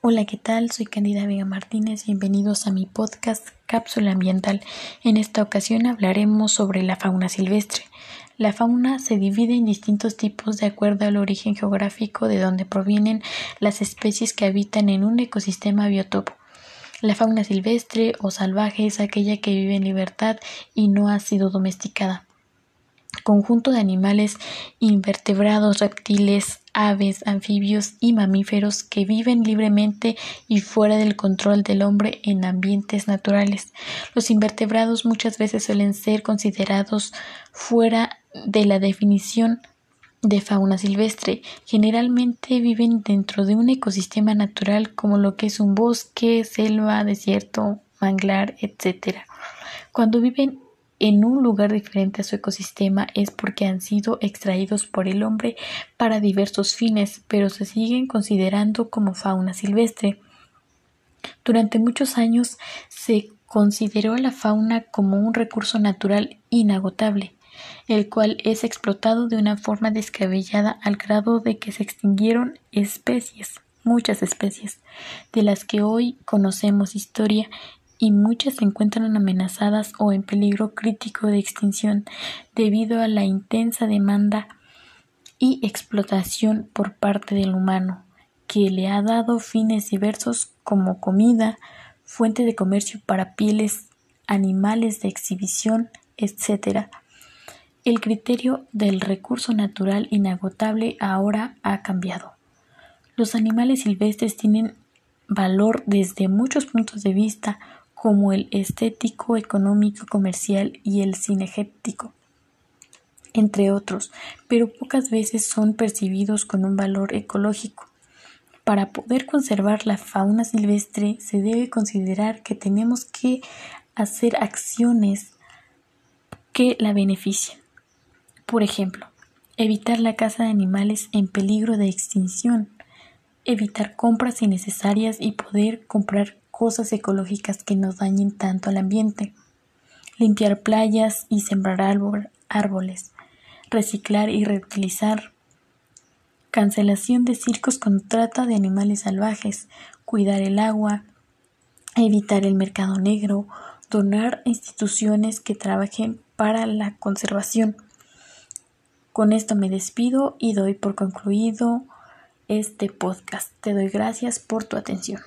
Hola, ¿qué tal? Soy Candida Vega Martínez. Bienvenidos a mi podcast Cápsula Ambiental. En esta ocasión hablaremos sobre la fauna silvestre. La fauna se divide en distintos tipos de acuerdo al origen geográfico de donde provienen las especies que habitan en un ecosistema biotopo. La fauna silvestre o salvaje es aquella que vive en libertad y no ha sido domesticada conjunto de animales invertebrados, reptiles, aves, anfibios y mamíferos que viven libremente y fuera del control del hombre en ambientes naturales. Los invertebrados muchas veces suelen ser considerados fuera de la definición de fauna silvestre. Generalmente viven dentro de un ecosistema natural como lo que es un bosque, selva, desierto, manglar, etc. Cuando viven en un lugar diferente a su ecosistema es porque han sido extraídos por el hombre para diversos fines, pero se siguen considerando como fauna silvestre. Durante muchos años se consideró a la fauna como un recurso natural inagotable, el cual es explotado de una forma descabellada al grado de que se extinguieron especies, muchas especies, de las que hoy conocemos historia y muchas se encuentran amenazadas o en peligro crítico de extinción debido a la intensa demanda y explotación por parte del humano, que le ha dado fines diversos como comida, fuente de comercio para pieles, animales de exhibición, etc. El criterio del recurso natural inagotable ahora ha cambiado. Los animales silvestres tienen valor desde muchos puntos de vista, como el estético, económico, comercial y el cinegético, entre otros, pero pocas veces son percibidos con un valor ecológico. Para poder conservar la fauna silvestre se debe considerar que tenemos que hacer acciones que la beneficien. Por ejemplo, evitar la caza de animales en peligro de extinción, evitar compras innecesarias y poder comprar cosas ecológicas que nos dañen tanto al ambiente, limpiar playas y sembrar árboles, reciclar y reutilizar, cancelación de circos con trata de animales salvajes, cuidar el agua, evitar el mercado negro, donar a instituciones que trabajen para la conservación. Con esto me despido y doy por concluido este podcast. Te doy gracias por tu atención.